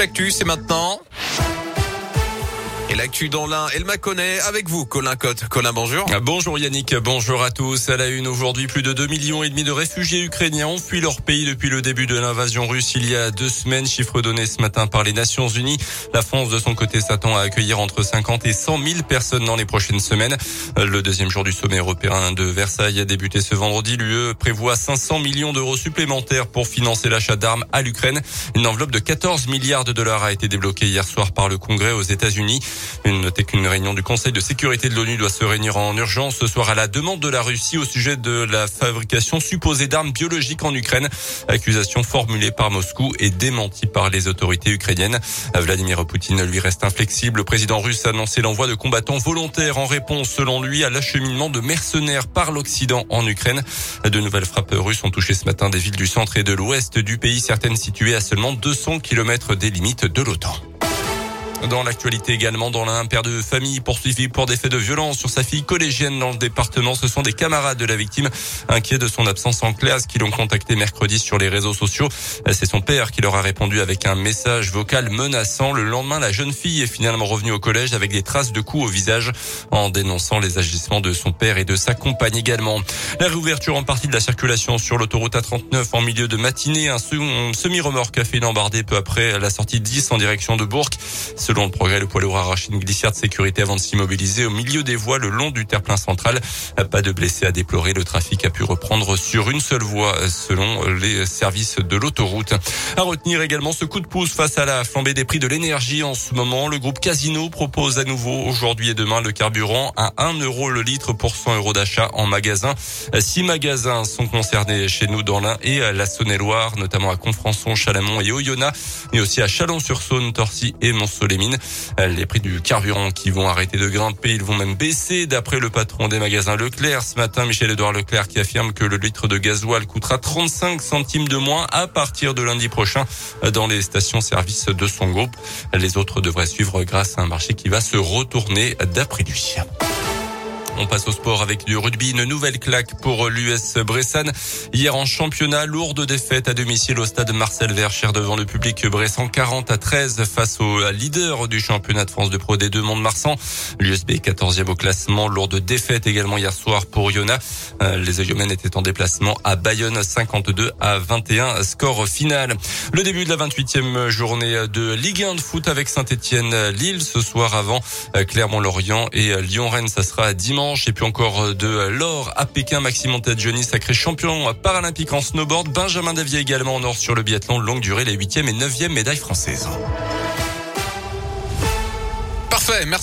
L'actu, c'est maintenant. Et l'actu dans l'un, elle m'a connaît avec vous, Colin Cotte. Colin, bonjour. Bonjour Yannick, bonjour à tous. À la une aujourd'hui, plus de 2 millions et demi de réfugiés ukrainiens ont fui leur pays depuis le début de l'invasion russe il y a deux semaines. Chiffre donné ce matin par les Nations Unies. La France, de son côté, s'attend à accueillir entre 50 et 100 000 personnes dans les prochaines semaines. Le deuxième jour du sommet européen de Versailles a débuté ce vendredi. L'UE prévoit 500 millions d'euros supplémentaires pour financer l'achat d'armes à l'Ukraine. Une enveloppe de 14 milliards de dollars a été débloquée hier soir par le Congrès aux États-Unis. Notez qu'une réunion du Conseil de sécurité de l'ONU doit se réunir en urgence ce soir à la demande de la Russie au sujet de la fabrication supposée d'armes biologiques en Ukraine. Accusation formulée par Moscou et démentie par les autorités ukrainiennes. Vladimir Poutine lui reste inflexible. Le président russe a annoncé l'envoi de combattants volontaires en réponse, selon lui, à l'acheminement de mercenaires par l'Occident en Ukraine. De nouvelles frappes russes ont touché ce matin des villes du centre et de l'ouest du pays, certaines situées à seulement 200 km des limites de l'OTAN. Dans l'actualité également, dans l'un, père de famille poursuivi pour des faits de violence sur sa fille collégienne dans le département. Ce sont des camarades de la victime inquiets de son absence en classe qui l'ont contacté mercredi sur les réseaux sociaux. C'est son père qui leur a répondu avec un message vocal menaçant. Le lendemain, la jeune fille est finalement revenue au collège avec des traces de coups au visage en dénonçant les agissements de son père et de sa compagne également. La réouverture en partie de la circulation sur l'autoroute A39 en milieu de matinée. Un semi-remorque a fait une peu après la sortie 10 en direction de Bourg. Selon le progrès, le poids lourd a arraché une glissière de sécurité avant de s'immobiliser au milieu des voies le long du terre-plein central. Pas de blessés à déplorer. Le trafic a pu reprendre sur une seule voie selon les services de l'autoroute. À retenir également ce coup de pouce face à la flambée des prix de l'énergie en ce moment. Le groupe Casino propose à nouveau aujourd'hui et demain le carburant à 1 euro le litre pour 100 euros d'achat en magasin. Six magasins sont concernés chez nous dans l'Ain et la Saône-et-Loire, notamment à Confrançon, Chalamont et Oyonnax, mais aussi à Chalon-sur-Saône, Torcy et Montsoleil. Les prix du carburant qui vont arrêter de grimper, ils vont même baisser d'après le patron des magasins Leclerc. Ce matin, Michel-Édouard Leclerc qui affirme que le litre de gasoil coûtera 35 centimes de moins à partir de lundi prochain dans les stations-service de son groupe. Les autres devraient suivre grâce à un marché qui va se retourner d'après lui. On passe au sport avec du rugby. Une nouvelle claque pour l'US Bressan. Hier en championnat, lourde défaite à domicile au stade Marcel Vercher devant le public Bressan 40 à 13 face au leader du championnat de France de Pro D2 Mont-de-Marsan. L'USB 14e au classement. Lourde défaite également hier soir pour Yona. Euh, les Oyomènes étaient en déplacement à Bayonne 52 à 21 score final. Le début de la 28e journée de Ligue 1 de foot avec Saint-Etienne Lille ce soir avant euh, Clermont-Lorient et Lyon-Rennes. Ça sera dimanche. Et puis encore euh, de l'or à Pékin. Maxime Johnny, sacré champion paralympique en snowboard. Benjamin Davier également en or sur le biathlon longue durée, les huitième et neuvième médailles françaises. Parfait, merci.